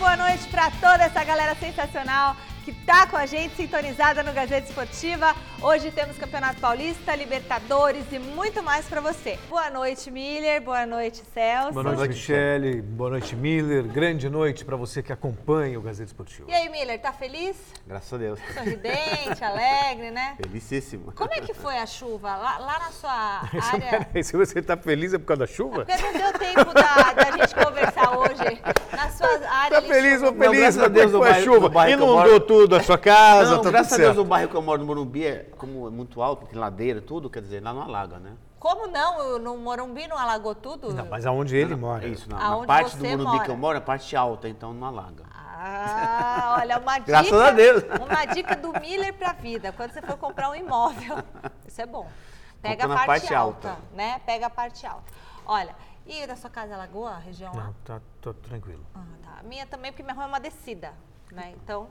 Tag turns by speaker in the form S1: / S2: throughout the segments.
S1: boa noite para toda essa galera sensacional que tá com a gente sintonizada no Gazeta Esportiva. Hoje temos Campeonato Paulista, Libertadores e muito mais para você. Boa noite, Miller. Boa noite, Celso.
S2: Boa noite, Michele. Boa noite, Miller. Grande noite para você que acompanha o Gazeta Esportiva.
S1: E aí, Miller, tá feliz?
S3: Graças a Deus.
S1: Sorridente, alegre, né?
S3: Felicíssimo.
S1: Como é que foi a chuva? Lá, lá na sua área.
S2: Se você tá feliz é por causa da chuva?
S1: Porque não deu tempo da, da gente conversar hoje. Na sua área.
S2: Tá feliz ou feliz?
S3: graças a Deus,
S2: Como
S3: o
S2: foi a chuva. Inundou tudo a sua casa,
S3: Não,
S2: tá
S3: graças a Deus o bairro que eu moro no Morumbi é como é muito alto, tem ladeira, tudo, quer dizer, lá não alaga, né?
S1: Como não? No Morumbi não alagou tudo?
S2: Não, mas aonde ele mora.
S3: Isso, na,
S1: Aonde
S3: na parte do Morumbi
S1: mora.
S3: que eu moro, é a parte alta, então não alaga.
S1: Ah, olha, uma dica.
S3: Graças a Deus.
S1: Uma dica do Miller pra vida. Quando você for comprar um imóvel, isso é bom. Pega
S3: Compra
S1: a parte,
S3: parte
S1: alta,
S3: alta.
S1: né? Pega a parte alta. Olha, e da sua casa alagou a região?
S2: Não, tá, tô tranquilo.
S1: Ah, tá. A minha também, porque minha rua é uma descida, né? Então,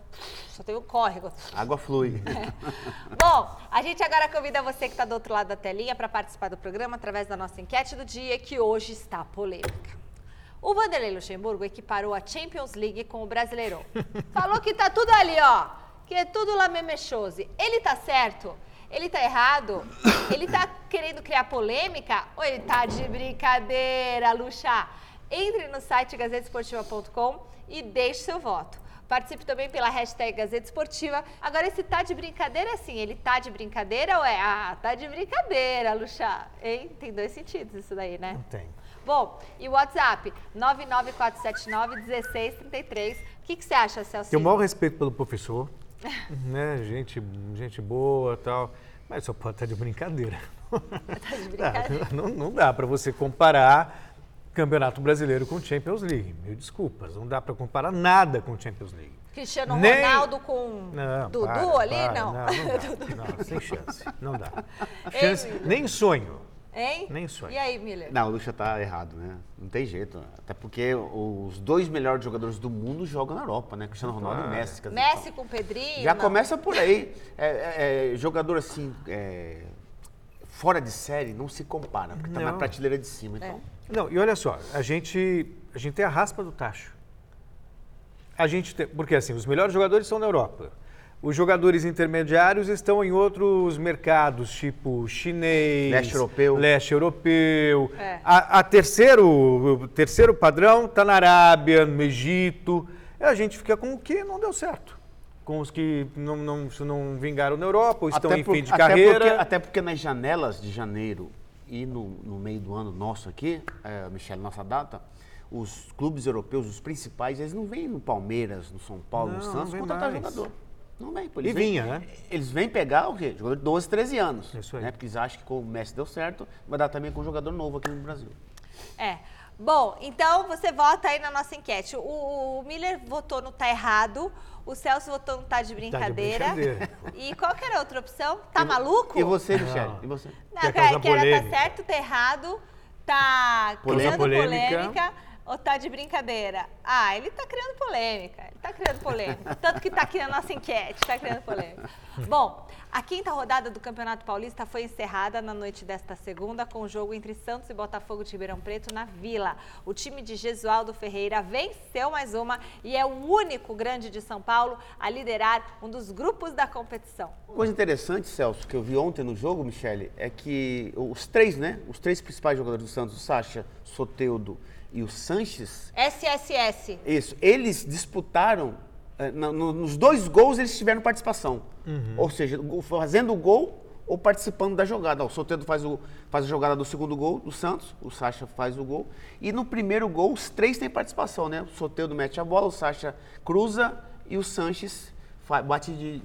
S1: só teve o córrego.
S3: Água flui.
S1: Bom, a gente agora convida você que está do outro lado da telinha para participar do programa através da nossa enquete do dia, que hoje está polêmica. O Vanderlei Luxemburgo equiparou a Champions League com o Brasileirão. Falou que tá tudo ali, ó. Que é tudo lá memechose. Ele tá certo? Ele tá errado? Ele tá querendo criar polêmica? Ou ele tá de brincadeira, Luxa? Entre no site gazetesportiva.com e deixe seu voto. Participe também pela hashtag Gazeta Esportiva. Agora, esse tá de brincadeira é assim, ele tá de brincadeira ou é? Ah, tá de brincadeira, Luxa. Hein? Tem dois sentidos isso daí, né?
S2: Não tem.
S1: Bom, e o WhatsApp? 99479-1633. O que, que você acha, Celso?
S2: Tenho o maior respeito pelo professor, né? Gente, gente boa e tal. Mas só pode estar de brincadeira.
S1: Tá de brincadeira.
S2: Não, não dá para você comparar Campeonato Brasileiro com Champions League. Mil desculpas, não dá para comparar nada com Champions League.
S1: Cristiano
S2: Nem-
S1: Ronaldo com
S2: Não,
S1: Dudu
S2: para,
S1: ali?
S2: para,
S1: não.
S2: Não, não, dá. Não, sem chance. Não dá.
S1: Ei,
S2: Chance,
S1: Miller.
S2: nem sonho.
S1: Hein?
S2: Nem sonho.
S1: E aí, Miller?
S3: Não, o Lucha tá errado, né? Não tem jeito. Até porque os dois melhores jogadores do mundo jogam na Europa, né? Cristiano Ronaldo e Messi. quer dizer,
S1: Messi com Pedrinho?
S3: Já
S1: não.
S3: começa por aí. É, é, é, jogador assim, é, fora de série, não se compara, porque tá na prateleira de cima.
S1: É.
S3: Então,
S2: Não, e olha só, a gente, a gente tem a raspa do tacho. A gente tem, porque assim, os melhores jogadores estão na Europa. Os jogadores intermediários estão em outros mercados, tipo chinês,
S3: Leste europeu.
S2: leste europeu.
S1: É.
S2: A, a terceiro, o terceiro padrão está na Arábia, no Egito. E a gente fica com o que não deu certo. Com os que não, não, não vingaram na Europa, ou estão em
S3: por-
S2: fim de
S3: até
S2: carreira.
S3: Porque, até porque nas janelas de janeiro e no, no meio do ano nosso aqui, é, Michele, nossa data, os clubes europeus, os principais, eles não vêm no Palmeiras, no São Paulo, no
S2: Não, não
S3: Santos, contratar
S2: mais.
S3: jogador. Não vem, pô.
S2: E
S3: Eles vêm-
S2: vinha, né?
S3: Eles vêm pegar o quê? Jogador de 12, 13 anos.
S2: Isso aí.
S3: Né? Porque eles acham que com o Messi deu certo, vai dar também com um jogador novo aqui no Brasil.
S1: É. Bom, então você vota aí na nossa enquete. O, o Miller votou no tá errado, o Celso votou no tá de brincadeira.
S2: brincadeira.
S1: E qual que era a outra opção? Tá maluco?
S3: E você, Michele? E você?
S1: Não,
S2: Quer
S1: que, que era tá certo, tá errado, tá
S3: Polêmica.
S1: criando
S2: Polêmica.
S1: polêmica. Ou tá de brincadeira? Ah, ele tá criando polêmica, ele tá criando polêmica. Tanto que tá aqui na nossa enquete, tá criando polêmica. Bom, a quinta rodada do Campeonato Paulista foi encerrada na noite desta segunda com o jogo entre Santos e Botafogo de Ribeirão Preto na Vila. O time de Gesualdo Ferreira venceu mais uma e é o único grande de São Paulo a liderar um dos grupos da competição.
S3: Uma coisa interessante, Celso, que eu vi ontem no jogo, Michele, é que os três, né? Os três principais jogadores do Santos, o Sacha, Soteudo e o Sanches,
S1: SSS.
S3: isso, eles disputaram, eh, no- nos dois gols eles tiveram participação. Ou seja, fazendo o gol ou participando da jogada. O Soteudo faz, o, faz a jogada do segundo gol do Santos, o Sacha faz o gol. E no primeiro gol, os três têm participação, né? O Soteudo mete a bola, o Sacha cruza e o Sanches bate de,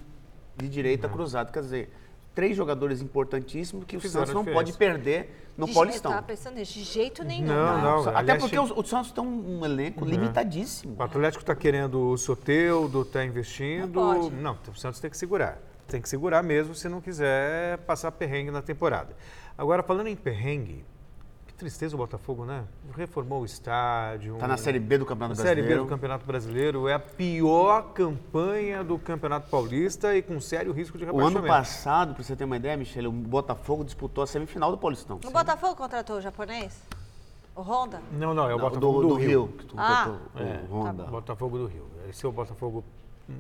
S3: de direita cruzado. Quer dizer, três jogadores importantíssimos que o Santos não pode perder no
S1: De
S3: Paulistão.
S1: Eu pensando nisso, de jeito nenhum.
S2: Não, não.
S3: Até
S2: aliás,
S3: porque
S2: tinha-
S3: o, o Santos tem um elenco limitadíssimo.
S2: O Atlético está querendo o Soteudo, está investindo.
S1: Não pode.
S2: Não, o Santos tem que segurar. Tem que segurar mesmo se não quiser passar perrengue na temporada. Agora, falando em perrengue, que tristeza o Botafogo, né? Reformou o estádio.
S3: Tá na Série B do Campeonato
S2: Série B
S3: Brasileiro.
S2: do Campeonato Brasileiro. É a pior campanha do Campeonato Paulista e com sério risco de
S3: O
S2: rebaixamento.
S3: ano passado, para você ter uma ideia, Michele, o Botafogo disputou a semifinal do Paulistão.
S1: O Botafogo contratou o japonês? O Honda?
S2: Não, não, é o
S3: Não,
S2: Botafogo do, Rio.
S3: que tu
S1: Ah.
S3: botou, o
S2: É,
S3: Honda.
S2: Botafogo do Rio. Esse é o Botafogo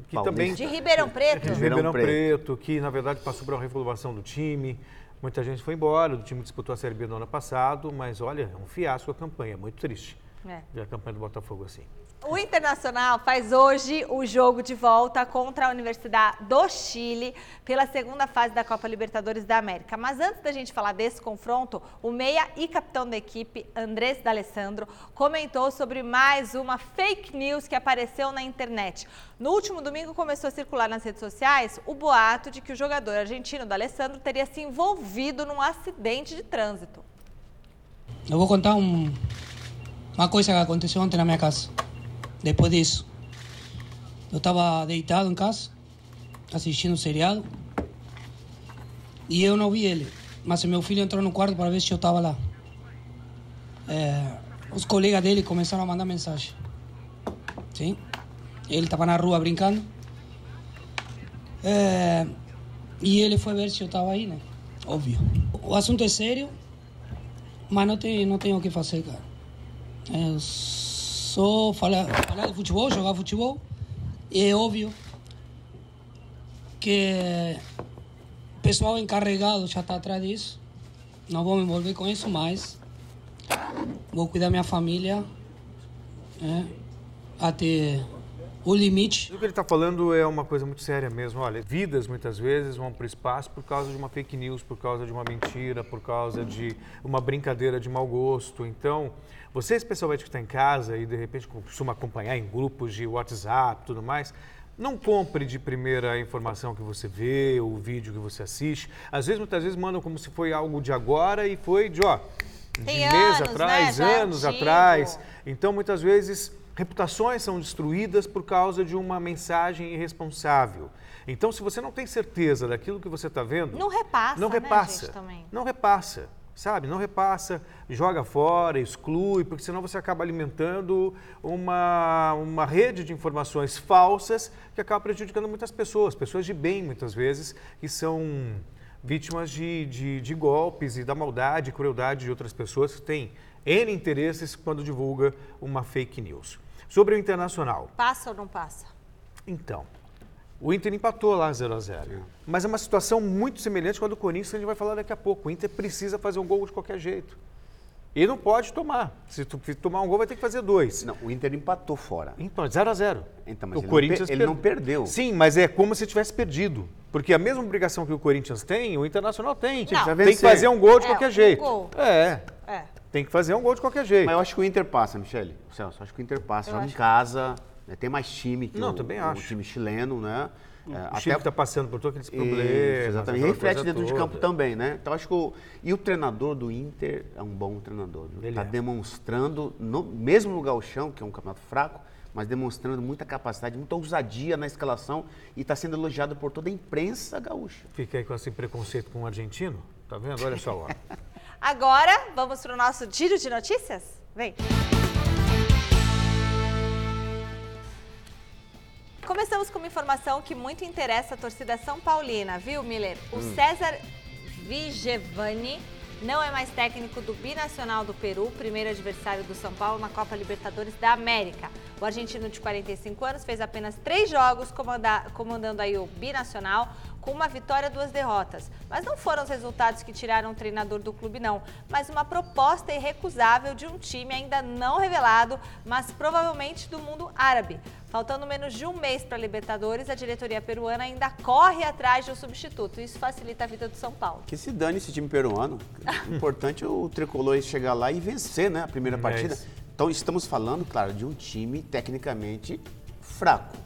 S2: que
S3: Paulista.
S2: também
S1: De Ribeirão Preto?
S2: de
S3: Ribeirão
S2: Ribeirão
S3: Preto.
S2: Preto, que na verdade passou por uma reformulação do time. Muita gente foi embora, o time disputou a Série B no ano passado, mas olha, é um fiasco a campanha, muito triste.
S1: É.
S2: Ver a campanha do Botafogo assim.
S1: O Internacional faz hoje o jogo de volta contra a Universidade do Chile pela segunda fase da Copa Libertadores da América. Mas antes da gente falar desse confronto, o meia e capitão da equipe, Andrés D'Alessandro, comentou sobre mais uma fake news que apareceu na internet. No último domingo começou a circular nas redes sociais o boato de que o jogador argentino D'Alessandro teria se envolvido num acidente de trânsito.
S4: Eu vou contar um, uma coisa que aconteceu ontem na minha casa. Depois disso, eu estava deitado em casa, assistindo um seriado, e eu não vi ele. Mas meu filho entrou no quarto para ver se eu estava lá. É, os colegas dele começaram a mandar mensagem. Sim? Ele estava na rua brincando. É, e ele foi ver se eu estava aí, né? Óbvio. O assunto é sério, mas não, tem, não tenho o que fazer, cara. É só falar, falar de futebol, jogar futebol. E é óbvio que o pessoal encarregado já está atrás disso. Não vou me envolver com isso, mas vou cuidar da minha família né, até o limite.
S2: O que ele está falando é uma coisa muito séria mesmo. Olha, vidas muitas vezes vão para o espaço por causa de uma fake news, por causa de uma mentira, por causa de uma brincadeira de mau gosto. Então, você especialmente que está em casa e de repente costuma acompanhar em grupos de WhatsApp e tudo mais, não compre de primeira a informação que você vê, o vídeo que você assiste. Às vezes, muitas vezes mandam como se foi algo de agora e foi de, ó, de
S1: Tem
S2: meses
S1: anos,
S2: atrás,
S1: né?
S2: Anos
S1: antigo.
S2: atrás. Então, muitas vezes, reputações são destruídas por causa de uma mensagem irresponsável. Então, se você não tem certeza daquilo que você está vendo,
S1: Não repassa,
S2: não
S1: né,
S2: repassa,
S1: também.
S2: não repassa, sabe? Não repassa, joga fora, exclui, porque senão você acaba alimentando uma, uma rede de informações falsas que acaba prejudicando muitas pessoas, pessoas de bem, muitas vezes, que são vítimas de, de, de golpes e da maldade e crueldade de outras pessoas que têm N interesses quando divulga uma fake news. Sobre o Internacional,
S1: Passa ou não passa?
S2: então, o Inter empatou lá 0 a 0 Mas é uma situação muito semelhante com a do Corinthians, que a gente vai falar daqui a pouco. O Inter precisa fazer um gol de qualquer jeito. E não pode tomar. Se tu tomar um gol, vai ter que fazer dois.
S3: Não, o Inter empatou fora.
S2: Então, 0 a 0
S3: Então, mas
S2: o
S3: ele não
S2: Corinthians
S3: per- ele não perdeu.
S2: Sim, mas é como se tivesse perdido. Porque a mesma obrigação que o Corinthians tem, o Internacional tem.
S1: Não.
S2: Tem que fazer um gol de
S1: É,
S2: qualquer
S1: um
S2: jeito.
S1: gol.
S2: É,
S1: É.
S2: tem que fazer um gol de qualquer jeito.
S3: Mas eu acho que o Inter passa, Michele. Celso, acho que o Inter passa.
S1: Eu
S3: Joga em casa, né, tem mais time que
S2: Não,
S3: o,
S2: também
S3: o
S2: acho.
S3: time chileno, né? É,
S2: O Time está passando por todos aqueles problemas.
S3: exatamente. Reflete dentro de
S2: toda.
S3: campo também, né? Então acho que o, e o treinador do Inter é um bom treinador.
S2: Ele
S3: Está
S2: é.
S3: demonstrando, no, mesmo no Gauchão, que é um campeonato fraco, mas demonstrando muita capacidade, muita ousadia na escalação e está sendo elogiado por toda a imprensa gaúcha.
S2: Fica aí com esse preconceito com o argentino. Tá vendo? Olha só. Ó.
S1: Agora, vamos para o nosso giro de notícias? Vem. Começamos com uma informação que muito interessa a torcida São Paulina, viu, Miller? O César Vigevani não é mais técnico do Binacional do Peru, primeiro adversário do São Paulo na Copa Libertadores da América. O argentino de 45 anos fez apenas três jogos comanda- comandando aí o Binacional, com uma vitória e duas derrotas. Mas não foram os resultados que tiraram o treinador do clube, não, mas uma proposta irrecusável de um time ainda não revelado, mas provavelmente do mundo árabe. Faltando menos de um mês para a Libertadores, a diretoria peruana ainda corre atrás de um substituto. Isso facilita a vida do São Paulo.
S3: Que se dane esse time peruano. O importante é o tricolor chegar lá e vencer, né? A primeira
S2: É
S3: partida. Então estamos falando, claro, de um time tecnicamente fraco.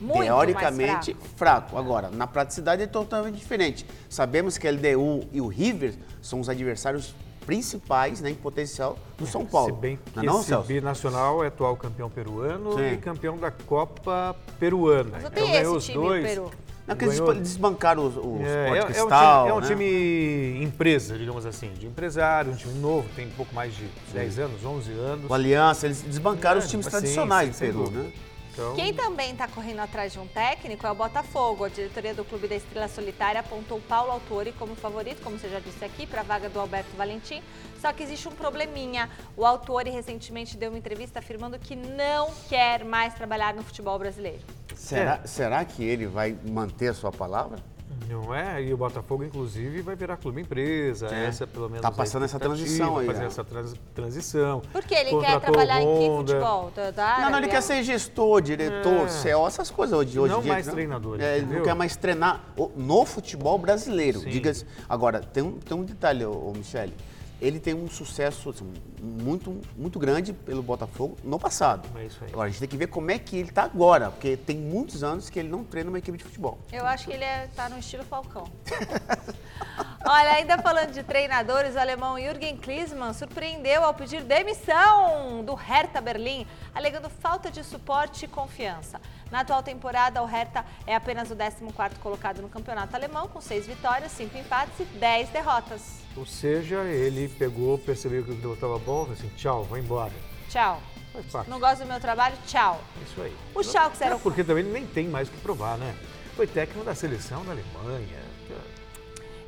S1: Muito
S3: Teoricamente
S1: mais
S3: fraco. Agora, na praticidade é totalmente diferente. Sabemos que a LDU e o River são os adversários principais né, em potencial do São Paulo.
S2: Se bem que
S3: não é não,
S2: esse
S3: Celso?
S2: binacional é atual campeão peruano
S3: Sim.
S2: e campeão da Copa peruana.
S1: Mas
S2: Então ganhou os dois.
S1: Peru.
S3: Não, que eles desbancaram os, os
S2: É,
S3: Sport
S2: é- é um
S3: Cristal,
S2: time, é um
S3: né?
S2: time empresa, digamos assim, de empresário, um time novo, tem um pouco mais de 10 anos, 11 anos.
S3: O Aliança, eles desbancaram
S2: É,
S3: os times
S2: sim,
S3: tradicionais
S2: sim,
S3: do Peru, né?
S2: Então,
S1: Quem também está correndo atrás de um técnico é o Botafogo. A diretoria do Clube da Estrela Solitária apontou Paulo Autori como favorito, como você já disse aqui, para a vaga do Alberto Valentim. Só que existe um probleminha. O Autori recentemente deu uma entrevista afirmando que não quer mais trabalhar no futebol brasileiro.
S3: Será, será que ele vai manter a sua palavra?
S2: Não é? E o Botafogo, inclusive, vai virar clube empresa.
S3: É.
S2: Essa, pelo menos.
S3: Tá
S2: a
S3: passando essa transição aí,
S2: Fazer
S3: né?
S2: essa trans- transição.
S1: Porque ele quer trabalhar em que
S2: Honda.
S1: futebol? Da,
S3: Não, não, ele quer ser gestor, diretor,
S2: É.
S3: CEO, essas coisas hoje, hoje
S2: Não
S3: em dia.
S2: mais
S3: né?
S2: treinador,
S3: É, ele não quer mais treinar no futebol brasileiro.
S2: Sim.
S3: Diga Agora, tem um, tem um detalhe, ô, ô Michele. Ele tem um sucesso assim, muito, muito grande pelo Botafogo no passado.
S2: É isso aí.
S3: Agora, a gente tem que ver como é que ele está agora, porque tem muitos anos que ele não treina uma equipe de futebol.
S1: Eu acho que ele está no estilo Falcão. Olha, ainda falando de treinadores, o alemão Jürgen Klinsmann surpreendeu ao pedir demissão do Hertha Berlim, alegando falta de suporte e confiança. Na atual temporada, o Hertha é apenas o 14º colocado no campeonato alemão, com 6 vitórias, 5 empates e 10 derrotas.
S2: Ou seja, ele pegou, percebeu que o estava bom, falou assim, tchau, vai embora.
S1: Tchau.
S2: Faz parte.
S1: Não gosto do meu trabalho? Tchau.
S2: É Isso aí.
S1: O Schalke
S2: Não,
S1: 04.
S2: Porque também ele nem tem mais o que provar, né? Foi técnico da seleção da Alemanha.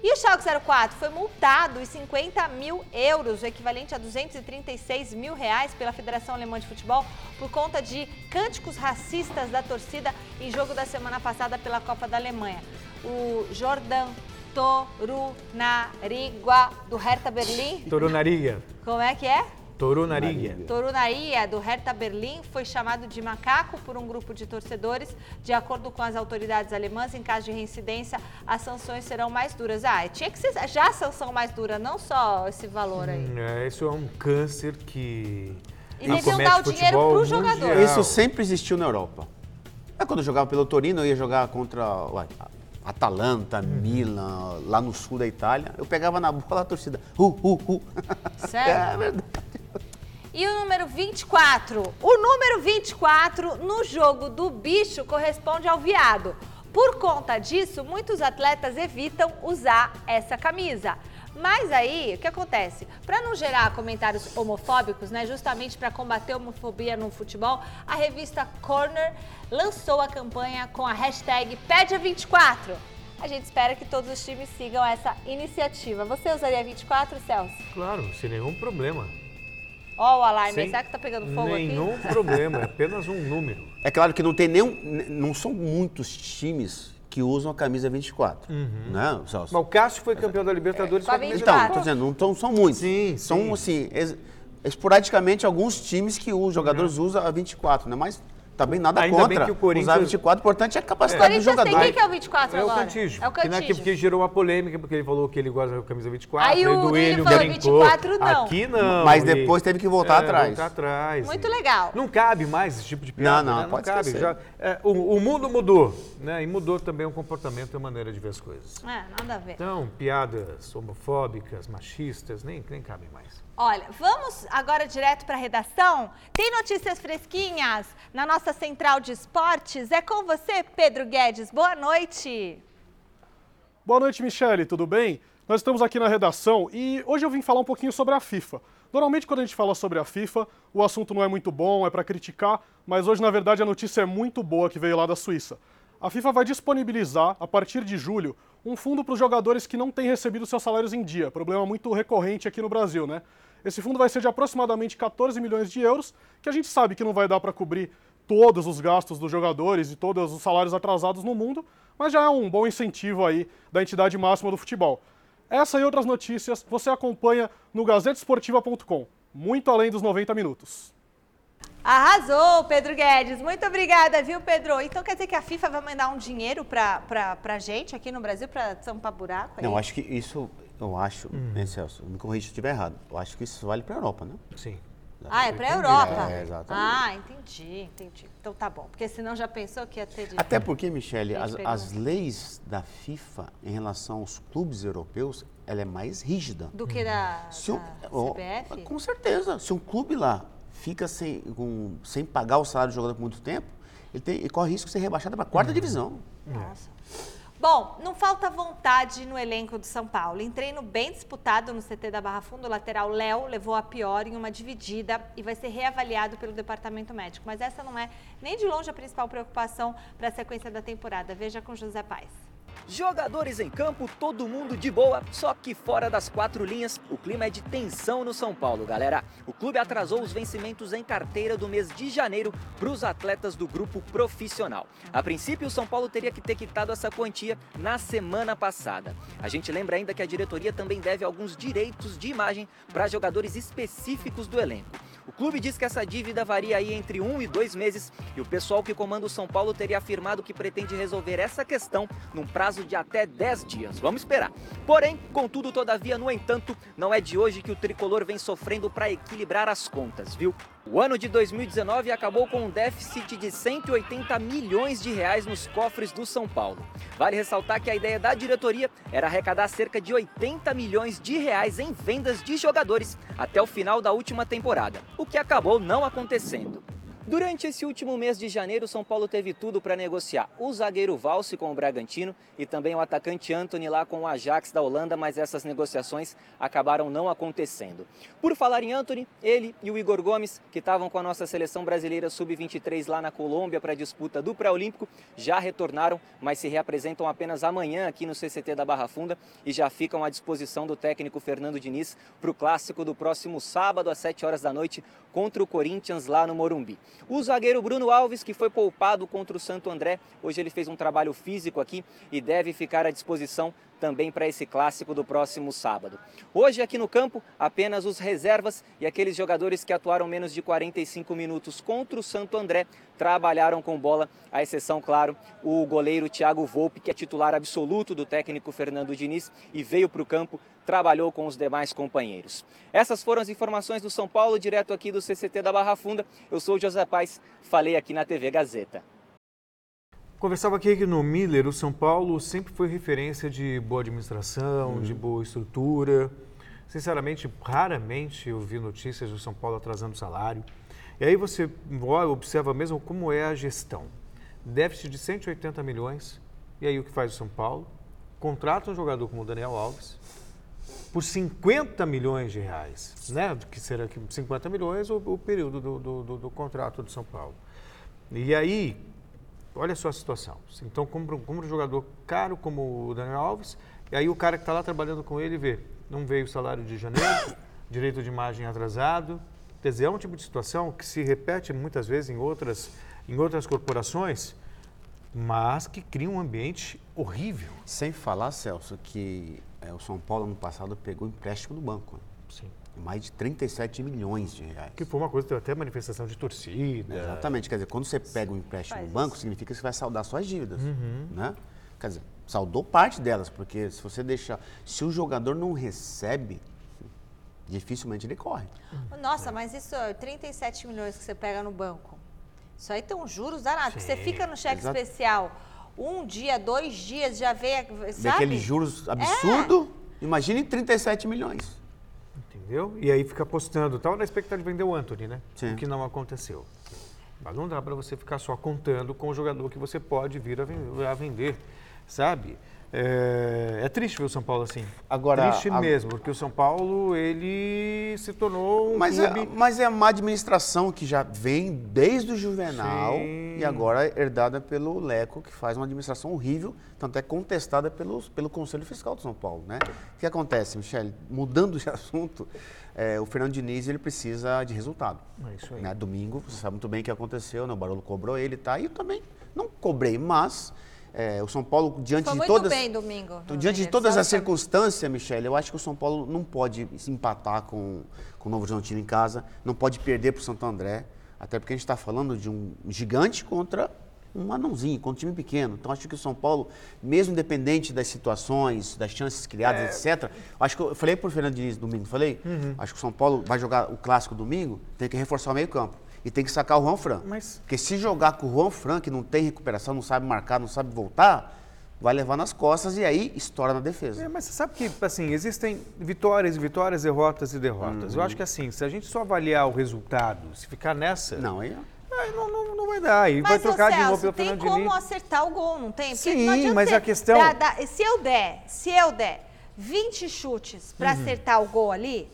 S1: E o Schalke 04 foi multado em 50 mil euros, o equivalente a 236 mil reais pela Federação Alemã de Futebol, por conta de cânticos racistas da torcida em jogo da semana passada pela Copa da Alemanha. O Jordan Torunarigua, do Hertha Berlim,
S2: Toronaria.
S1: como é que é?
S2: Toronaria.
S1: Torunaria, do Hertha Berlim, foi chamado de macaco por um grupo de torcedores. De acordo com as autoridades alemãs, em caso de reincidência, as sanções serão mais duras. Ah, tinha que ser já a sanção mais dura, não só esse valor aí.
S2: Hum, é, isso é um câncer que.
S1: E deviam dar o
S2: futebol
S1: dinheiro pro
S2: mundial.
S1: jogador.
S3: Isso sempre existiu na Europa. É quando eu jogava pelo Torino, eu ia jogar contra Atalanta, Milan, lá no sul da Itália. Eu pegava na bola a torcida. Uh, uh, uh.
S1: Sério?
S3: É verdade.
S1: E o número 24? O número 24 no jogo do bicho corresponde ao viado. Por conta disso, muitos atletas evitam usar essa camisa. Mas aí, o que acontece? Para não gerar comentários homofóbicos, né, justamente para combater a homofobia no futebol, a revista Corner lançou a campanha com a hashtag PEDA24. A gente espera que todos os times sigam essa iniciativa. Você usaria 24, Celso?
S2: Claro, sem nenhum problema.
S1: Ó o alarme,
S2: Sem
S1: será que tá pegando fogo aqui?
S2: Nenhum problema, é apenas um número.
S3: É claro que não tem nenhum. Não são muitos times que usam a camisa 24. Né, Celso?
S2: Mas o Cássio foi campeão da Libertadores
S1: a
S2: com a camisa
S1: 24.
S3: Então, tô dizendo, não tão- são muitos.
S2: Sim,
S3: São,
S2: sim.
S3: assim, esporadicamente alguns times que os jogadores usam a 24, né? Mas também nada
S2: Ainda
S3: contra
S2: bem que o Corinthians-
S3: usar a 24. O importante é a capacidade do
S1: Corinthians tem
S3: jogador.
S1: quem que é o 24
S2: É o
S1: agora?
S2: Cantígio.
S1: É o
S2: Que, na-
S1: Cantígio.
S2: que gerou uma polêmica, porque ele falou que ele gosta da camisa 24.
S1: Aí o
S2: do
S1: Duílio falou
S2: brincou.
S1: 24 não.
S2: Aqui não.
S3: Mas
S2: e-
S3: depois teve que voltar
S2: é,
S3: atrás.
S2: Voltar atrás.
S1: Muito
S2: E-
S1: legal.
S2: Não cabe mais esse tipo de piada.
S3: Não, não,
S2: né?
S3: pode
S2: cabe.
S3: esquecer.
S2: Já, é, o, o mundo mudou, né? E mudou também o comportamento e a maneira de ver as coisas.
S1: É, nada a ver.
S2: Então, piadas homofóbicas, machistas, nem, nem cabem mais.
S1: Olha, vamos agora direto para a redação? Tem notícias fresquinhas na nossa central de esportes? É com você, Pedro Guedes. Boa noite.
S5: Boa noite, Michele, tudo bem? Nós estamos aqui na redação e hoje eu vim falar um pouquinho sobre a FIFA. Normalmente, quando a gente fala sobre a FIFA, o assunto não é muito bom, é para criticar, mas hoje, na verdade, a notícia é muito boa que veio lá da Suíça. A FIFA vai disponibilizar, a partir de julho, um fundo para os jogadores que não têm recebido seus salários em dia. Problema muito recorrente aqui no Brasil, né? Esse fundo vai ser de aproximadamente 14 milhões de euros, que a gente sabe que não vai dar para cobrir todos os gastos dos jogadores e todos os salários atrasados no mundo, mas já é um bom incentivo aí da entidade máxima do futebol. Essa e outras notícias você acompanha no gazetesportiva.com, muito além dos 90 minutos.
S1: Arrasou, Pedro Guedes. Muito obrigada, viu, Pedro? Então quer dizer que a FIFA vai mandar um dinheiro para pra gente aqui no Brasil para tampar buraco? é
S3: Não, acho que isso, eu acho, né, Celso? Me corrija se eu estiver errado. Eu acho que isso vale para a Europa, né?
S2: Sim.
S1: Ah, é para a Europa?
S3: É, exatamente.
S1: Ah, entendi, entendi. Então tá bom, porque senão já pensou que ia ter de...
S3: Até porque, Michele, as, as leis da FIFA em relação aos clubes europeus, ela é mais rígida.
S1: do que da,
S3: Se um-
S1: da CBF?
S3: com certeza. Se um clube lá fica sem, com- sem pagar o salário do jogador por muito tempo, ele, tem, ele corre risco de ser rebaixado para a quarta divisão.
S1: Nossa. Bom, não falta vontade no elenco do São Paulo. Em treino bem disputado no CT da Barra Funda, o lateral Léo levou a pior em uma dividida e vai ser reavaliado pelo departamento médico. Mas essa não é nem de longe a principal preocupação para a sequência da temporada. Veja com José Paes.
S6: Jogadores em campo, todo mundo de boa, só que fora das quatro linhas, o clima é de tensão no São Paulo, galera. O clube atrasou os vencimentos em carteira do mês de janeiro para os atletas do grupo profissional. A princípio, o São Paulo teria que ter quitado essa quantia na semana passada. A gente lembra ainda que a diretoria também deve alguns direitos de imagem para jogadores específicos do elenco. O clube diz que essa dívida varia aí entre um e dois meses e o pessoal que comanda o São Paulo teria afirmado que pretende resolver essa questão num prazo de até 10 dias. Vamos esperar. Porém, contudo, todavia, no entanto, não é de hoje que o tricolor vem sofrendo para equilibrar as contas, viu? O ano de 2019 acabou com um déficit de 180 milhões de reais nos cofres do São Paulo. Vale ressaltar que a ideia da diretoria era arrecadar cerca de 80 milhões de reais em vendas de jogadores até o final da última temporada, o que acabou não acontecendo. Durante esse último mês de janeiro, São Paulo teve tudo para negociar o zagueiro Valse com o Bragantino e também o atacante Anthony lá com o Ajax da Holanda, mas essas negociações acabaram não acontecendo. Por falar em Anthony, ele e o Igor Gomes, que estavam com a nossa seleção brasileira sub-23 lá na Colômbia para a disputa do pré-olímpico, já retornaram, mas se reapresentam apenas amanhã aqui no CCT da Barra Funda e já ficam à disposição do técnico Fernando Diniz para o clássico do próximo sábado às 7 horas da noite contra o Corinthians lá no Morumbi. O zagueiro Bruno Alves, que foi poupado contra o Santo André, hoje ele fez um trabalho físico aqui e deve ficar à disposição também para esse clássico do próximo sábado. Hoje aqui no campo, apenas os reservas e aqueles jogadores que atuaram menos de 45 minutos contra o Santo André trabalharam com bola, à exceção, claro, o goleiro Thiago Volpe, que é titular absoluto do técnico Fernando Diniz e veio para o campo, trabalhou com os demais companheiros. Essas foram as informações do São Paulo, direto aqui do CCT da Barra Funda. Eu sou o José Paz, falei aqui na TV Gazeta.
S2: Conversava aqui que no Miller, o São Paulo sempre foi referência de boa administração, uhum. de boa estrutura. Sinceramente, raramente eu vi notícias do São Paulo atrasando salário. E aí você observa mesmo como é a gestão. Déficit de 180 milhões, e aí o que faz o São Paulo? Contrata um jogador como o Daniel Alves por 50 milhões de reais, né? Que será que 50 milhões o, o período do, do, do, do contrato do São Paulo. E aí, olha só a situação. Então, compra, um jogador caro como o Daniel Alves, e aí o cara que está lá trabalhando com ele vê, não veio o salário de janeiro, direito de imagem atrasado. Quer dizer, é um tipo de situação que se repete muitas vezes em outras, em outras corporações, mas que cria um ambiente horrível.
S3: Sem falar, Celso, que é, o São Paulo no passado pegou empréstimo do banco. Né? Mais de 37 milhões de reais.
S2: Que foi uma coisa, teve até manifestação de torcida.
S3: Exatamente, quer dizer, quando você pega um empréstimo no banco, significa que você vai saldar suas dívidas, uhum. né? Quer dizer, saldou parte delas, porque se você deixar, se o jogador não recebe, dificilmente ele corre.
S1: Nossa, é. mas isso, 37 milhões que você pega no banco, isso aí tem um juros danado, porque você fica no cheque Exato. especial um dia, dois dias, já vê, sabe?
S3: Daqueles juros absurdo, é. imagine 37 milhões
S2: entendeu? E aí fica apostando. Estava na expectativa de vender o Anthony, né? Sim. O que não aconteceu. Mas não dá para você ficar só contando com o jogador que você pode vir a vender, sabe? É, é, triste ver o São Paulo assim. Agora, triste a... mesmo, porque o São Paulo ele se tornou um
S3: mas
S2: é, clube...
S3: É, mas é uma administração que já vem desde o Juvenal Sim. e agora é herdada pelo Leco, que faz uma administração horrível, tanto é contestada pelos, pelo Conselho Fiscal do São Paulo. Né? O que acontece, Michele? Mudando de assunto, é, o Fernando Diniz ele precisa de resultado.
S2: É isso aí.
S3: Né? Domingo, você sabe muito bem o que aconteceu, né? o Barolo cobrou ele, tá? E eu também não cobrei, mas é, o São Paulo, diante
S1: Foi
S3: de
S1: muito
S3: todas.
S1: bem domingo.
S3: Diante de todas as circunstâncias, Michele, eu acho que o São Paulo não pode se empatar com, com o Novo Horizontino em casa, não pode perder para o Santo André, até porque a gente está falando de um gigante contra um anãozinho, contra um time pequeno. Então acho que o São Paulo, mesmo independente das situações, das chances criadas, é... etc., acho que eu falei para o Fernando Diniz domingo, falei, uhum. acho que o São Paulo vai jogar o clássico domingo, tem que reforçar o meio campo e tem que sacar o Juan Fran. Mas... Porque se jogar com o Juan Fran, que não tem recuperação, não sabe marcar, não sabe voltar, vai levar nas costas e aí estoura na defesa.
S2: É, mas você sabe que, assim, existem vitórias e vitórias, derrotas e derrotas. Uhum. Eu acho que, assim, se a gente só avaliar o resultado, se ficar nessa...
S3: Não, aí...
S2: É, não, não, não, vai dar. E vai trocar de
S1: Celso,
S2: novo pelo
S1: tem
S2: Fernando
S1: como
S2: Diniz.
S1: acertar o gol, não tem? Porque
S2: Sim,
S1: não
S2: mas a questão-
S1: dar- dar- se eu der, se eu der 20 chutes para
S2: Uhum.
S1: acertar o gol ali,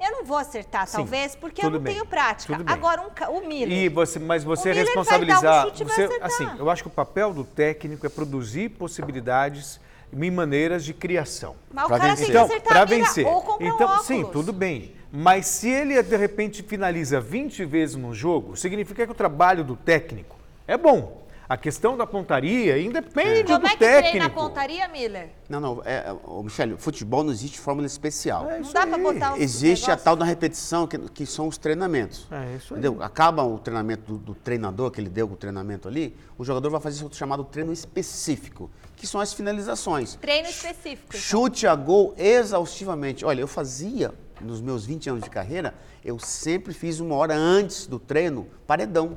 S1: eu não vou acertar,
S2: Sim,
S1: talvez, porque eu não
S2: bem,
S1: tenho prática. Agora, um, o Miller.
S2: E você, mas você
S1: Miller um
S2: responsabilizar.
S1: chute
S2: você, assim, eu acho que o papel do técnico é produzir possibilidades e maneiras de criação.
S1: Mas o cara
S3: vencer.
S1: tem que
S2: Então,
S1: acertar
S2: para
S1: a mira
S2: vencer.
S1: ou comprar um
S2: Então,
S1: óculos.
S2: sim, tudo bem. Mas se ele de repente finaliza 20 vezes no jogo, significa que o trabalho do técnico é bom. A questão da pontaria independe
S1: Como
S2: do
S1: é que treina a
S2: técnico.
S1: pontaria, Miller?
S3: Não, não, é, é, ô, Michele, futebol não existe fórmula especial.
S2: É
S1: Não dá para botar um
S3: Existe a
S1: negócio?
S3: tal da repetição, que, que são os treinamentos.
S2: É isso aí.
S3: Entendeu? Acaba o treinamento do, do treinador, que ele deu o treinamento ali, o jogador vai fazer o chamado treino específico, que são as finalizações.
S1: Treino específico. então.
S3: Chute a gol exaustivamente. Olha, eu fazia, nos meus 20 anos de carreira, eu sempre fiz uma hora antes do treino, paredão.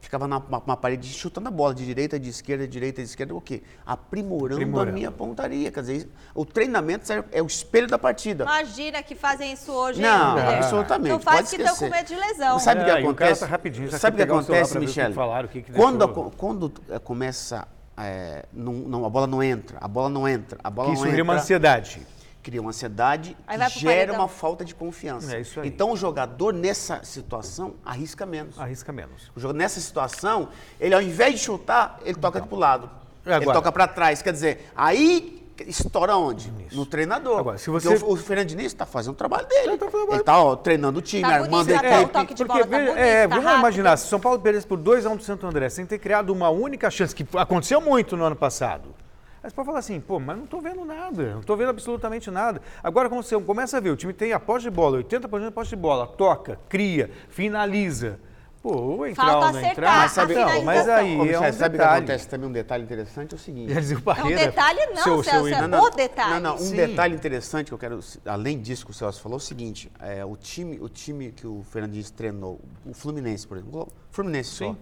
S3: Ficava na, na parede chutando a bola, de direita, de esquerda, de direita, de esquerda, o quê? Aprimorando,
S2: Aprimorando.
S3: a minha pontaria. Quer dizer, o treinamento serve- é o espelho da partida.
S1: Imagina que fazem isso hoje,
S3: Não,
S1: hein, Miller?
S3: absolutamente.
S1: Não faz
S3: pode
S1: que estão com
S3: esquecer.
S1: medo de lesão.
S3: Sabe o que
S2: É, e o cara
S3: acontece?
S2: tá rapidinho, já
S3: Sabe o que
S2: o celular
S3: acontece,
S2: o que
S3: Michele?
S2: o que que
S3: quando, a- quando eh, começa, eh, não, não, a bola não entra, a bola não entra, a bola
S2: Que
S3: não
S2: isso cria
S3: entra.
S2: uma ansiedade.
S3: Cria uma ansiedade que gera
S1: paredão.
S3: uma falta de confiança.
S2: É isso aí.
S3: Então o jogador nessa situação arrisca menos.
S2: Arrisca menos.
S3: O jogador nessa situação, ele ao invés de chutar, ele toca pro lado. Ele
S2: Agora-
S3: toca para trás. Quer dizer, aí estoura onde? No treinador.
S2: Agora, se
S3: Porque
S2: você-
S3: o, o Fernando Diniz está fazendo o trabalho dele.
S2: Ele tá fazendo o
S3: Ele está treinando o time,
S1: Tá
S3: armando
S1: bonito,
S3: a
S1: tá o
S3: equipe.
S1: toque de
S2: Porque,
S1: bola tá bonito,
S2: é,
S1: tá
S2: vamos
S1: rápido.
S2: imaginar, se São Paulo perdesse por 2x1 do Santo André, sem ter criado uma única chance, que aconteceu muito no ano passado. Aí você pode falar assim, pô, mas não estou vendo nada, não estou vendo absolutamente nada. Agora, quando você começa a ver, o time tem a posse de bola, 80% de posse de bola, toca, cria, finaliza. Pô, ou entrar
S1: Falta
S2: ou não entrar. Mas, sabe,
S1: finalização.
S2: mas aí
S3: Ô,
S2: é um
S3: sabe o que acontece também? Um detalhe interessante é o seguinte.
S2: Já dizia o
S1: É um detalhe não,
S2: seu- seu
S1: Celso, é
S2: ídolo.
S1: o detalhe.
S3: Não, não, um
S2: Sim.
S3: detalhe interessante que eu quero, além disso que o Celso falou, é o seguinte, é, o, time, o time que o Fernandes treinou, o Fluminense, por exemplo, o Fluminense só,
S2: Sim.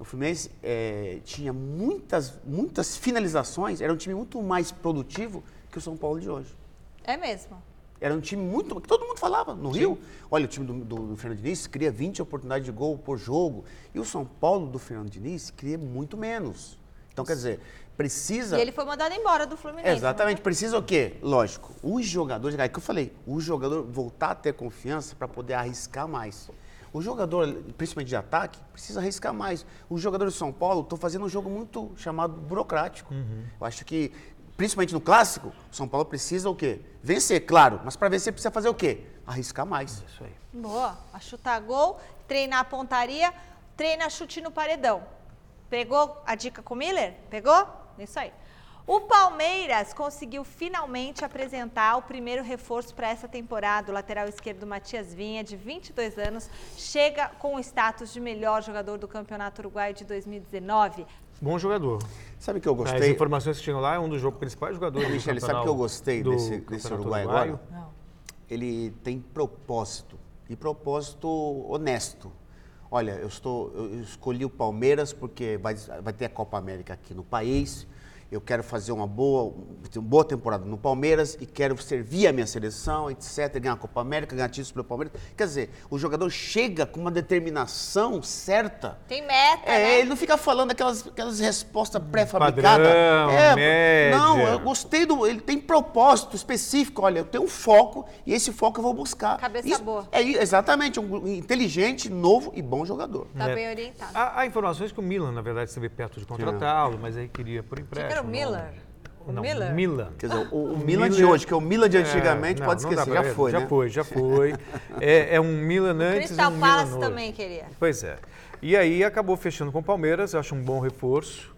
S3: O Fluminense é, tinha muitas, muitas finalizações, era um time muito mais produtivo que o São Paulo de hoje.
S1: É mesmo.
S3: Era um time muito. que todo mundo falava no Rio. Olha, o time do, do, do Fernando Diniz cria 20 oportunidades de gol por jogo. E o São Paulo do Fernando Diniz cria muito menos. Então, quer dizer, precisa.
S1: E ele foi mandado embora do Fluminense.
S3: Exatamente, precisa o quê? Lógico, os jogadores, é que eu falei, o jogador voltar a ter confiança para poder arriscar mais. O jogador, principalmente de ataque, precisa arriscar mais. Os jogadores de São Paulo estão fazendo um jogo muito chamado burocrático. Eu acho que, principalmente no clássico, o São Paulo precisa o quê? Vencer, claro, mas para vencer precisa fazer o quê? Arriscar mais.
S2: Isso aí.
S1: Boa. A chutar gol, treinar a pontaria, treina chute no paredão. Pegou a dica com o Miller? Pegou? Isso aí. O Palmeiras conseguiu finalmente apresentar o primeiro reforço para essa temporada. O lateral esquerdo Matias Vinha, de 22 anos, chega com o status de melhor jogador do Campeonato Uruguaio de 2019.
S2: Bom jogador.
S3: Sabe o que eu
S2: As
S3: gostei?
S2: informações que tinham lá é um dos principais jogadores do
S3: Michele, sabe o que eu gostei desse, desse Uruguai
S2: uruguaio?
S3: agora?
S1: Não.
S3: ele tem propósito e propósito honesto. Olha, eu estou, eu escolhi o Palmeiras porque vai, vai ter a Copa América aqui no país. Eu quero fazer uma boa, uma boa temporada no Palmeiras e quero servir a minha seleção, etc. Ganhar a Copa América, ganhar títulos pelo Palmeiras. Quer dizer, o jogador chega com uma determinação certa.
S1: Tem meta,
S3: É,
S1: né?
S3: ele não fica falando aquelas, aquelas respostas pré-fabricadas.
S2: Padrão,
S3: é,
S2: média.
S3: Não, eu gostei do. Ele tem propósito específico. Olha, eu tenho um foco e esse foco eu vou buscar.
S1: Cabeça boa.
S3: É i- exatamente, um inteligente, novo e bom jogador.
S1: Tá
S2: É.
S1: bem orientado.
S2: Há, há informações que o Milan, na verdade, esteve perto de contratá-lo, mas aí queria por empréstimo.
S1: Era o Miller. O
S2: não,
S1: Miller?
S2: Milan.
S3: Quer dizer, o, o Milan de hoje, que é o Milan de antigamente,
S2: É,
S3: pode
S2: não, dá
S3: esquecer,
S2: pra-
S3: já foi,
S2: Já
S3: né?
S2: foi, já foi. É, é um Milan antes
S1: Crystal
S2: e um Milan
S1: Palace
S2: hoje.
S1: também queria.
S2: Pois é. E aí acabou fechando com o Palmeiras, eu acho um bom reforço.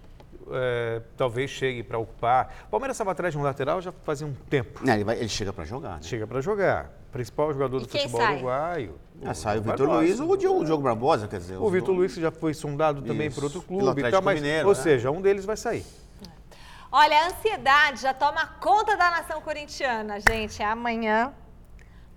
S2: É, talvez chegue para ocupar. O Palmeiras estava atrás de um lateral já fazia um tempo.
S3: É, ele, vai- ele chega pra jogar, né?
S2: Chega para jogar. Principal jogador
S1: E
S2: do futebol
S1: sai?
S2: uruguaio.
S3: Ah, sai o Vitor. Luiz ou o Diogo, o Diogo Barbosa, quer dizer.
S2: O Vitor
S3: dois.
S2: Luiz já foi sondado também
S3: Isso,
S2: por outro clube. e tal, mas,
S3: Mineiro,
S2: ou
S3: né?
S2: seja, um deles vai sair.
S1: Olha, a ansiedade já toma conta da nação corintiana, gente. É amanhã,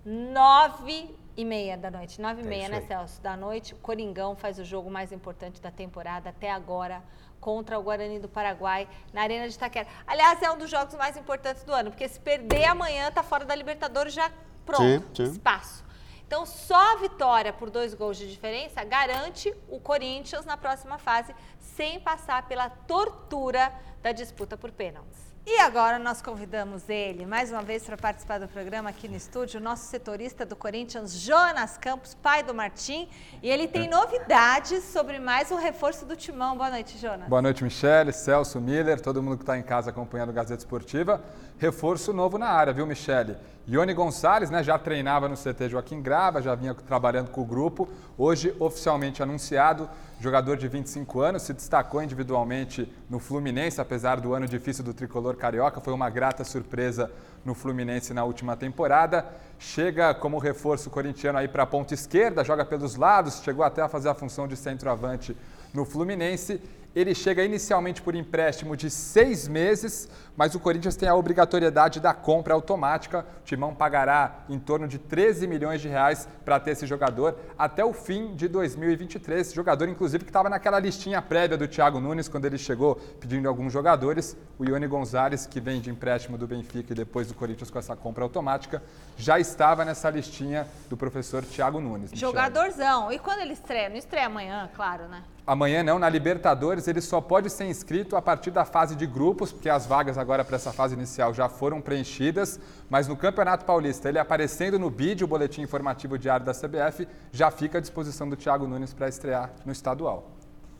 S1: nove e meia da noite. Nove e
S3: É
S1: meia, né. Celso? Da noite, o Coringão faz o jogo mais importante da temporada até agora contra o Guarani do Paraguai na Arena de Itaquera. Aliás, é um dos jogos mais importantes do ano, porque se perder amanhã, tá fora da Libertadores já pronto,
S3: Sim, sim.
S1: espaço. Então, só a vitória por dois gols de diferença garante o Corinthians na próxima fase, sem passar pela tortura da disputa por pênaltis. E agora nós convidamos ele, mais uma vez, para participar do programa aqui no estúdio, o nosso setorista do Corinthians, Jonas Campos, pai do Martim. E ele tem novidades sobre mais um reforço do Timão. Boa noite, Jonas.
S7: Boa noite, Michele, Celso, Miller, todo mundo que está em casa acompanhando o Gazeta Esportiva. Reforço novo na área, viu, Michele? Ione Gonçalves, né, já treinava no CT Joaquim Grava, já vinha trabalhando com o grupo. Hoje, oficialmente anunciado, jogador de 25 anos, se destacou individualmente no Fluminense, apesar do ano difícil do tricolor carioca. Foi uma grata surpresa no Fluminense na última temporada. Chega como reforço corintiano aí para a ponta esquerda, joga pelos lados, chegou até a fazer a função de centroavante no Fluminense ele chega inicialmente por empréstimo de seis meses, mas o Corinthians tem a obrigatoriedade da compra automática. O Timão pagará em torno de 13 milhões de reais para ter esse jogador até o fim de 2023. Jogador, inclusive, que estava naquela listinha prévia do Thiago Nunes quando ele chegou pedindo alguns jogadores. O Ione Gonzalez, que vem de empréstimo do Benfica e depois do Corinthians com essa compra automática, já estava nessa listinha do professor Thiago Nunes.
S1: Jogadorzão. E quando ele estreia? Não estreia amanhã, claro, né?
S7: Amanhã não, na Libertadores ele só pode ser inscrito a partir da fase de grupos, porque as vagas agora para essa fase inicial já foram preenchidas, mas no Campeonato Paulista, ele aparecendo no BID, o Boletim Informativo Diário da CBF, já fica à disposição do Thiago Nunes para estrear no estadual.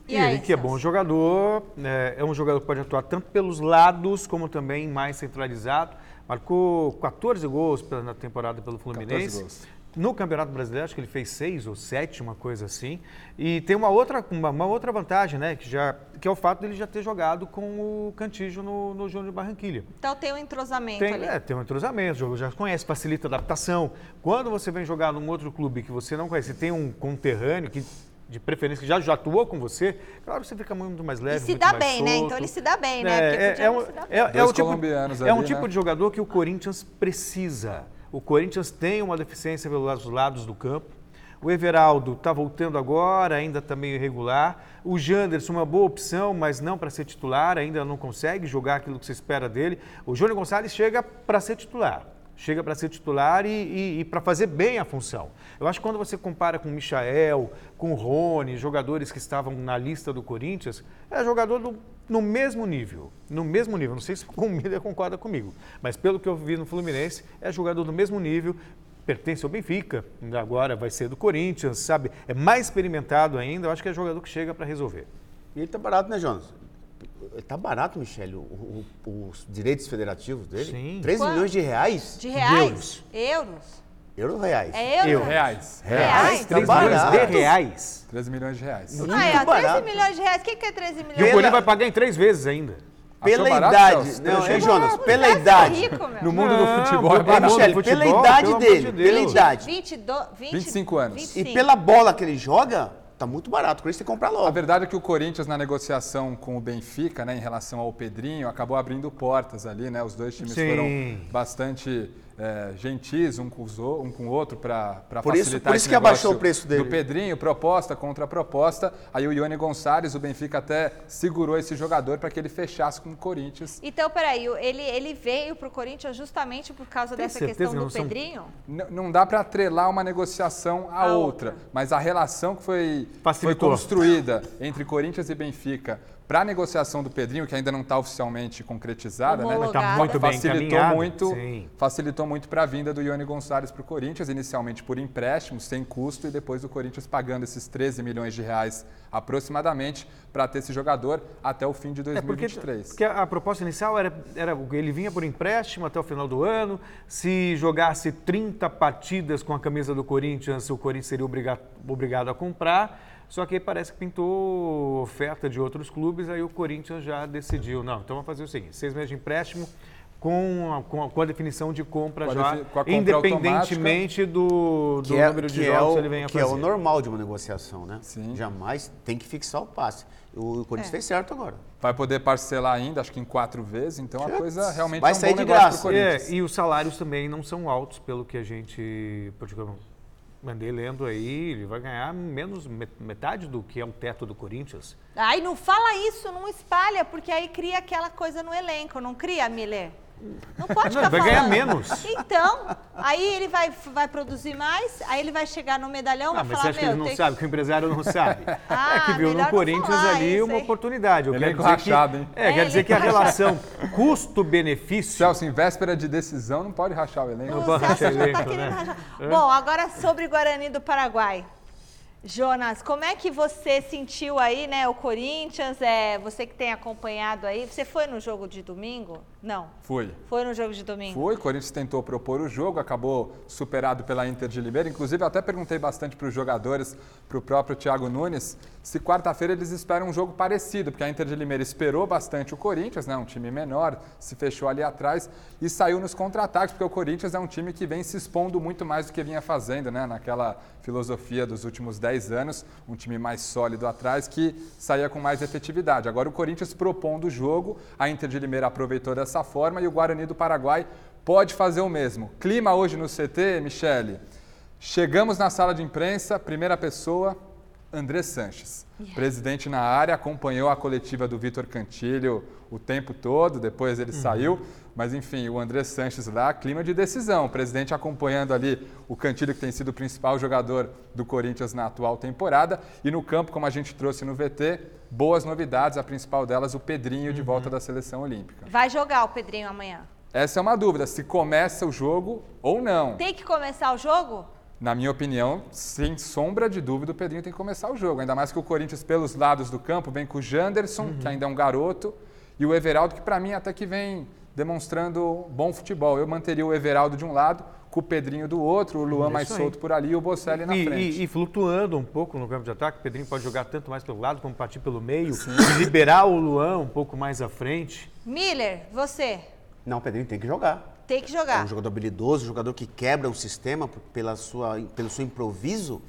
S2: E, e ele que é bom jogador, é, é um jogador que pode atuar tanto pelos lados como também mais centralizado. Marcou 14 gols na temporada pelo Fluminense. 14 gols. No Campeonato Brasileiro, acho que ele fez seis ou sete, uma coisa assim. E tem uma outra, uma, uma outra vantagem, né? Que, já, que é o fato dele já ter jogado com o Cantígio no, no Júnior Barranquilha.
S1: Então tem um entrosamento
S2: tem,
S1: ali.
S2: É, tem um entrosamento, o jogo já conhece, facilita a adaptação. Quando você vem jogar num outro clube que você não conhece, tem um conterrâneo que de preferência que já, já atuou com você, claro, você fica muito mais leve.
S1: E se dá bem, né? Então ele se dá bem, né?
S2: É, é, é, um, é, é, o tipo, é um tipo né? de jogador que o Corinthians precisa. O Corinthians tem uma deficiência pelos lados do campo. O Everaldo está voltando agora, ainda está meio irregular. O Janderson, uma boa opção, mas não para ser titular, ainda não consegue jogar aquilo que você espera dele. O Júnior Gonçalves chega para ser titular chega para ser titular e, e, e para fazer bem a função. Eu acho que quando você compara com o Michael, com o Rony, jogadores que estavam na lista do Corinthians, é jogador do, no mesmo nível. No mesmo nível. Não sei se o Miller concorda comigo, mas pelo que eu vi no Fluminense, é jogador do mesmo nível, pertence ao Benfica, agora vai ser do Corinthians, sabe? É mais experimentado ainda, eu acho que é jogador que chega para resolver.
S3: E ele tá barato, né, Jonas? Tá barato, Michele, o, o, os direitos federativos dele?
S2: Sim.
S3: 13 Quanto? milhões de reais?
S1: De reais? Euros.
S3: Euros reais?
S1: É euro?
S7: Euro.
S2: Reais.
S1: Reais.
S2: 13 tá milhões de reais.
S7: 13 milhões de reais.
S1: Muito ah, é, 13 milhões de reais. O que, que é 13 milhões?
S2: E o Corinthians vai pagar em três vezes ainda.
S3: Pela barato, idade. Não, hein, Jonas? Pela idade.
S1: Rico,
S7: no mundo do futebol é
S3: barato. Michele, futebol, pela idade dele. De pela idade.
S1: 22, 20,
S7: 25 anos.
S1: 25.
S3: E pela bola que ele joga, Tá muito barato, o Corinthians tem que comprar logo.
S7: A verdade é que o Corinthians, na negociação com o Benfica, né, em relação ao Pedrinho, acabou abrindo portas ali, né? Os dois times Sim. foram bastante é, gentis um com, os, um com o outro para facilitar
S3: isso, Por isso que abaixou o preço dele.
S7: Do Pedrinho, proposta contra proposta. Aí o Ione Gonçalves, o Benfica até segurou esse jogador para que ele fechasse com o Corinthians.
S1: Então, peraí, ele, ele veio para o Corinthians justamente por causa Tem dessa questão do Pedrinho?
S7: Não, não dá para atrelar uma negociação à a outra, outra, mas a relação que foi, foi construída entre Corinthians e Benfica para a negociação do Pedrinho, que ainda não está oficialmente concretizada, né?
S2: Tá muito bem
S7: facilitou muito, facilitou muito para a vinda do Ione Gonçalves para o Corinthians, inicialmente por empréstimo, sem custo, e depois o Corinthians pagando esses 13 milhões de reais aproximadamente para ter esse jogador até o fim de 2023.
S2: É porque, porque a, a, proposta inicial era, era ele vinha por empréstimo até o final do ano, se jogasse 30 partidas com a camisa do Corinthians, o Corinthians seria obrigado, obrigado a comprar. Só que aí parece que pintou oferta de outros clubes, aí o Corinthians já decidiu, não, então vamos fazer o seguinte, seis meses de empréstimo com a, com a, com a definição de compra com já, compra independentemente do, do é, número de jogos é o, que ele venha
S3: que
S2: fazer.
S3: Que é o normal de uma negociação, né? Sim. Jamais tem que fixar o passe. O Corinthians é. fez certo agora.
S7: Vai poder parcelar ainda, acho que em quatro vezes, então a coisa realmente
S3: Vai
S7: é um
S3: sair
S7: bom
S3: de graça.
S2: É, e os salários também não são altos, pelo que a gente Mandei lendo aí, ele vai ganhar menos metade do que é o teto do Corinthians.
S1: Ai, não fala isso, não espalha, porque aí cria aquela coisa no elenco, não cria, Miller? Não pode
S2: Não,
S1: ficar
S2: vai ganhar menos.
S1: Então, aí ele vai, vai produzir mais, aí ele vai chegar no medalhão e
S2: Ah,
S1: vai
S2: mas
S1: falar,
S2: você acha que ele não sabe, que o empresário não sabe?
S1: Ah,
S2: é que viu no
S1: não
S2: Corinthians
S1: falar
S2: ali uma oportunidade. Eu quero
S7: Elenco
S2: dizer
S7: rachado,
S2: que,
S7: hein?
S2: É,
S1: É,
S2: quer dizer que a relação custo-benefício...
S7: Celso, em véspera de decisão, não pode rachar o elenco.
S2: Não
S1: O
S2: pode rachar
S1: já tá
S2: elenco, né?
S1: rachar. Bom, agora sobre Guarani do Paraguai. Jonas, como é que você sentiu aí, né, o Corinthians? É, você que tem acompanhado aí, você foi no jogo de domingo? Não.
S7: Fui.
S1: Foi no jogo de domingo?
S7: Foi, o Corinthians tentou propor o jogo, acabou superado pela Inter de Limeira. Inclusive, até perguntei bastante para os jogadores, para o próprio Thiago Nunes, se quarta-feira eles esperam um jogo parecido, porque a Inter de Limeira esperou bastante o Corinthians, né, um time menor, se fechou ali atrás e saiu nos contra-ataques, porque o Corinthians é um time que vem se expondo muito mais do que vinha fazendo, né, naquela filosofia dos últimos 10 anos, um time mais sólido atrás que saía com mais efetividade. Agora o Corinthians propondo o jogo, a Inter de Limeira aproveitou dessa forma e o Guarani do Paraguai pode fazer o mesmo. Clima hoje no CT, Michele. Chegamos na sala de imprensa, primeira pessoa, André Sanches. Presidente na área, acompanhou a coletiva do Vitor Cantilho o tempo todo, depois ele saiu. Mas enfim, o André Sanches lá, clima de decisão. O presidente acompanhando ali o Cantilho, que tem sido o principal jogador do Corinthians na atual temporada. E no campo, como a gente trouxe no VT, boas novidades. A principal delas, o Pedrinho de volta da seleção olímpica.
S1: Vai jogar o Pedrinho amanhã.
S7: Essa é uma dúvida, se começa o jogo ou não.
S1: Tem que começar o jogo?
S7: Na minha opinião, sem sombra de dúvida, o Pedrinho tem que começar o jogo. Ainda mais que o Corinthians, pelos lados do campo, vem com o Janderson, que ainda é um garoto, e o Everaldo, que para mim até que vem demonstrando bom futebol. Eu manteria o Everaldo de um lado, com o Pedrinho do outro, o Luan
S2: É
S7: mais
S2: aí.
S7: solto por ali e o Bocelli na
S2: E,
S7: frente.
S2: e- e flutuando um pouco no campo de ataque, o Pedrinho pode jogar tanto mais pelo lado como partir pelo meio, e liberar o Luan um pouco mais à frente.
S1: Miller, você
S3: Não, o Pedrinho tem que jogar.
S1: Tem que
S3: É
S1: jogar.
S3: um jogador habilidoso, um jogador que quebra o sistema pela sua, pelo seu improviso.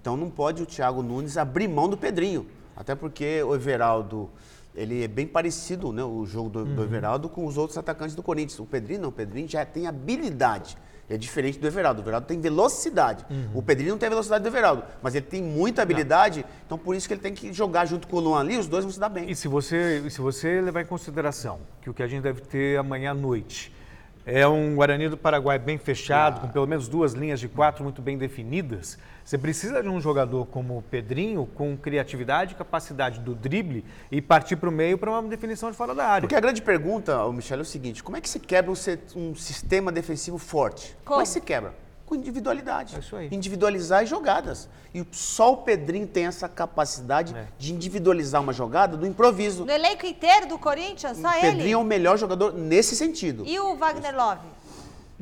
S3: Então não pode o Thiago Nunes abrir mão do Pedrinho. Até porque o Everaldo, ele é bem parecido, né, o jogo do, do Everaldo com os outros atacantes do Corinthians. O Pedrinho não, o Pedrinho já tem habilidade. É diferente do Everaldo. O Everaldo tem velocidade. O Pedrinho não tem a velocidade do Everaldo, mas ele tem muita habilidade, então por isso que ele tem que jogar junto com o Luan ali, os dois vão se dar bem.
S2: E se você, e se você levar em consideração que o que a gente deve ter amanhã à noite é um Guarani do Paraguai bem fechado, com pelo menos duas linhas de quatro muito bem definidas, você precisa de um jogador como o Pedrinho, com criatividade e capacidade do drible e partir para o meio para uma definição de fora da área.
S3: Porque a grande pergunta, Michel, é o seguinte: como é que se quebra um, um sistema defensivo forte?
S1: Como?
S3: é que se quebra? Com individualidade.
S2: É isso aí.
S3: Individualizar as jogadas. E só o Pedrinho tem essa capacidade
S2: É.
S3: de individualizar uma jogada do improviso.
S1: No elenco inteiro do Corinthians, só
S3: o Pedrinho
S1: ele.
S3: é o melhor jogador nesse sentido.
S1: E o Wagner Love?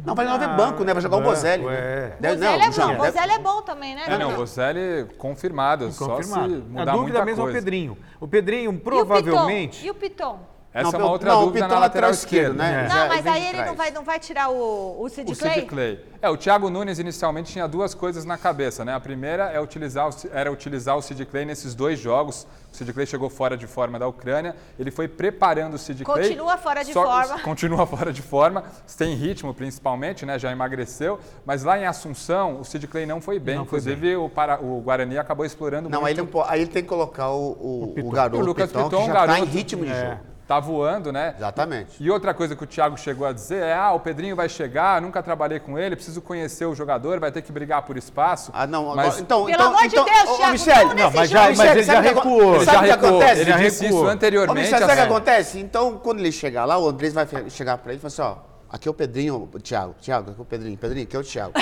S3: Não, vai não haver banco, né? Vai jogar o
S2: banco,
S3: Bozelli.
S2: é.
S3: Né?
S1: Bozelli é bom,
S3: deve-
S1: Bozelli é bom também, né?
S7: É, não, o Bocelli confirmado, só
S2: Confirmado.
S7: se
S2: A
S7: mudar
S2: dúvida
S7: muita
S2: mesmo é o
S7: coisa.
S2: Pedrinho. O Pedrinho
S1: E o
S2: provavelmente.
S1: Piton? E o Piton?
S7: Essa
S3: Não,
S7: é uma
S3: o-
S7: outra
S3: não, o
S7: dúvida na lateral esquerda.
S3: esquerdo, né?
S2: É.
S3: Já
S1: Não, mas aí ele não vai, não vai tirar o, o Sid
S7: O
S1: Clay?
S7: Sid Clay. É, o Thiago Nunes inicialmente tinha duas coisas na cabeça, né? A primeira é utilizar, o era utilizar o Sid Clay nesses dois jogos. O Sid Clay chegou fora de forma da Ucrânia, ele foi preparando o Sid Clay.
S1: Continua fora de
S7: só-
S1: forma.
S7: Continua fora de forma, sem ritmo principalmente, né? Já emagreceu. Mas lá em Assunção, o Sid Clay não foi bem.
S2: Não foi
S7: Inclusive, O, para, o Guarani acabou explorando
S3: Não,
S7: muito.
S3: aí ele, não aí ele tem que colocar o, o, o
S2: Piton.
S3: garoto,
S7: O Lucas
S3: Piton,
S7: Piton,
S3: que já
S7: garoto.
S3: tá em ritmo de
S2: É.
S3: jogo.
S7: Tá voando, né?
S3: Exatamente.
S7: E outra coisa que o Thiago chegou a dizer é: ah, o Pedrinho vai chegar, nunca trabalhei com ele, preciso conhecer o jogador, vai ter que brigar por espaço.
S3: Ah, não, agora,
S7: Mas
S3: então,
S1: Pelo
S3: então,
S1: amor de
S3: então,
S1: Deus,
S3: ô, ô,
S1: Thiago,
S3: Michele,
S1: não
S2: mas já, mas ele já
S3: sabe o que
S2: recuou.
S3: acontece?
S7: ele
S3: sabe
S7: já
S3: o que
S7: recuou,
S3: acontece?
S7: ele
S2: Já
S7: disse
S2: recuou.
S7: isso
S3: Ô,
S7: anteriormente.
S3: Michel, sabe o que
S7: assim.
S3: acontece? Então, quando ele chegar lá, o Andrés vai chegar pra ele e falar assim, ó, aqui é o Pedrinho, o Thiago, Thiago, aqui é o Pedrinho, Pedrinho, aqui é o Thiago.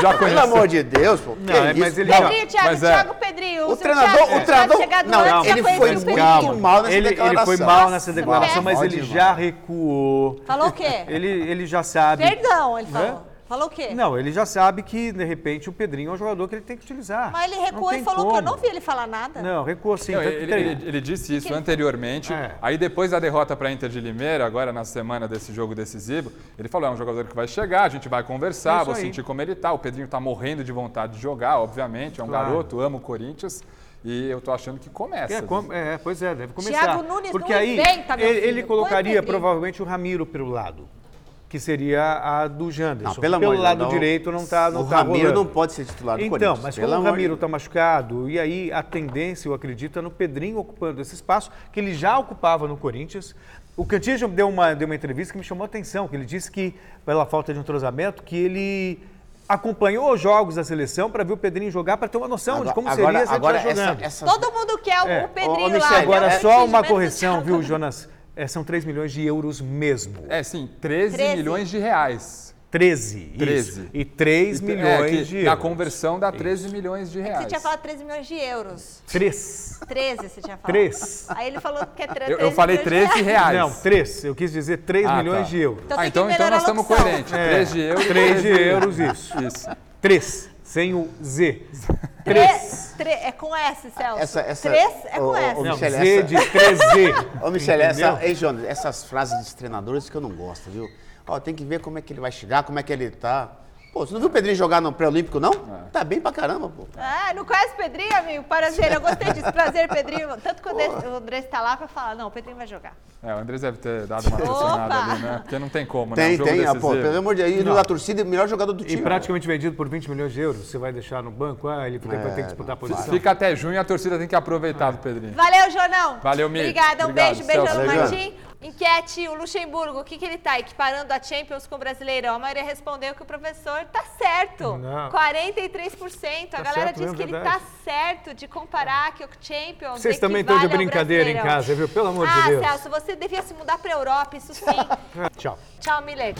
S7: Já
S3: Pelo
S7: conhece.
S3: amor de Deus, pô,
S2: Não,
S3: que
S2: é,
S3: isso?
S2: mas ele
S3: Não,
S2: já-
S1: Pedrinho, Thiago,
S7: Mas é.
S1: Thiago Pedrinho.
S3: O treinador,
S1: Thiago
S3: o treinador, não,
S1: já
S3: ele foi muito
S1: Pedrinho.
S3: mal nessa
S2: Ele, ele foi
S3: declaração.
S2: mal nessa
S1: Nossa,
S2: declaração, mas
S3: pode
S2: ele já recuou.
S1: Falou o quê?
S2: Ele, ele já sabe.
S1: Perdão, ele falou. Falou o quê?
S2: Não, ele já sabe que, de repente, o Pedrinho é um jogador que ele tem que utilizar.
S1: Mas ele recuou e falou que eu
S2: como.
S1: não vi ele falar nada.
S2: Não, recuou sim.
S7: Não, ele, ele- ele disse isso
S1: Que
S7: anteriormente.
S2: É.
S7: Aí depois da derrota para a Inter de Limeira, agora na semana desse jogo decisivo, ele falou: é um jogador que vai chegar, a gente vai
S2: É
S7: conversar,
S2: isso
S7: vou
S2: aí.
S7: sentir como ele tá. O Pedrinho tá morrendo de vontade de jogar, obviamente, é um
S2: Claro.
S7: garoto, ama o Corinthians. E eu tô achando que começa.
S2: É, com- é, pois é, deve começar.
S1: Thiago Nunes
S2: Porque
S1: não
S2: aí
S1: inventa, meu
S2: ele,
S1: filho.
S2: ele colocaria provavelmente o Ramiro pelo lado, que seria a do Janderson.
S3: Não, pelo
S2: pelo lado
S3: não.
S2: direito não tá, não
S3: o
S2: tá
S3: Ramiro
S2: rolando.
S3: não pode ser titular do
S2: Então,
S3: Corinthians.
S2: mas
S3: pelo
S2: como o Ramiro está machucado, e aí a tendência, eu acredito, é no Pedrinho ocupando esse espaço que ele já ocupava no Corinthians. O Cantillo deu uma, deu uma entrevista que me chamou a atenção, que ele disse que, pela falta de entrosamento, que ele acompanhou os jogos da seleção para ver o Pedrinho jogar, para ter uma noção de como
S3: agora,
S2: seria se ele
S3: agora essa,
S2: jogando.
S3: essa,
S1: Todo mundo quer o,
S2: É.
S1: o Pedrinho
S3: Ô, Michel,
S1: lá.
S2: Agora?
S1: O
S2: só uma correção,
S1: do
S2: viu. Jonas? É, são 3 milhões de euros mesmo.
S7: É, sim, 13,
S1: 13.
S7: milhões de reais.
S2: 13,
S7: 13.
S2: isso. E 3
S7: E-
S2: milhões
S7: é, que
S2: de
S7: Na
S2: euros.
S7: conversão dá 13 milhões de
S1: É que
S7: reais.
S1: você tinha falado 13 milhões de euros.
S2: 3.
S1: 13 você tinha falado.
S2: Três.
S1: Aí ele falou que é 13
S7: Eu, eu falei 13 reais.
S2: Não, 3. Eu quis dizer 3
S7: Ah,
S2: milhões
S7: tá.
S2: de euros.
S1: Então
S7: ah,
S1: tem que
S7: então, então nós estamos coerentes.
S2: É,
S7: 3 de euros.
S2: 3 de euros, isso.
S7: Isso.
S2: 3, sem o Z. 3.
S1: Três. tre- É com S, Celso.
S3: Essa- essa-
S1: Três é com
S3: ô,
S1: S.
S3: ô,
S2: Não,
S3: Michele,
S2: Z
S3: essa-
S2: de 3Z.
S3: Ô, Michele, essa, ei, Jonas, essas frases dos treinadores que eu não gosto, viu? Ó, tem que ver como é que ele vai chegar, como é que ele tá. Pô, você não viu o Pedrinho jogar no pré-olímpico, não? Tá bem pra caramba, pô.
S1: Ah, não conhece o Pedrinho, amigo? Prazer, eu gostei disso. Prazer, Pedrinho. Tanto que o André, o André está lá pra falar, não, o Pedrinho vai jogar.
S7: É, o Andrés deve ter dado uma pressionada ali, né? Porque não tem como, né?
S3: Tem,
S7: Um jogo
S3: tem, ah, pô, pelo amor de Deus. E
S2: Não.
S3: da torcida, o melhor jogador do
S2: E
S3: time.
S2: praticamente vendido por 20 milhões de euros. Você vai deixar no banco? Ah, ele vai ter que disputar a posição.
S7: Fica até junho e a torcida tem que aproveitar do Pedrinho.
S1: Valeu, Jonão.
S7: Valeu, Mi.
S1: Obrigada, um
S7: Obrigado,
S1: beijo, no
S3: Valeu,
S1: Martim. Enquete, o Luxemburgo, o que, que ele tá equiparando a Champions com o Brasileirão? A maioria respondeu que o professor tá certo.
S2: Não.
S1: 43%. A
S2: Tá
S1: galera
S2: certo
S1: diz
S2: mesmo,
S1: que ele
S2: verdade.
S1: tá certo de comparar que o Champions
S2: Vocês também estão de brincadeira em casa, viu? Pelo amor
S1: ah,
S2: de Deus.
S1: Celso, você devia se mudar pra Europa, isso sim.
S2: Tchau.
S1: Tchau, Miller.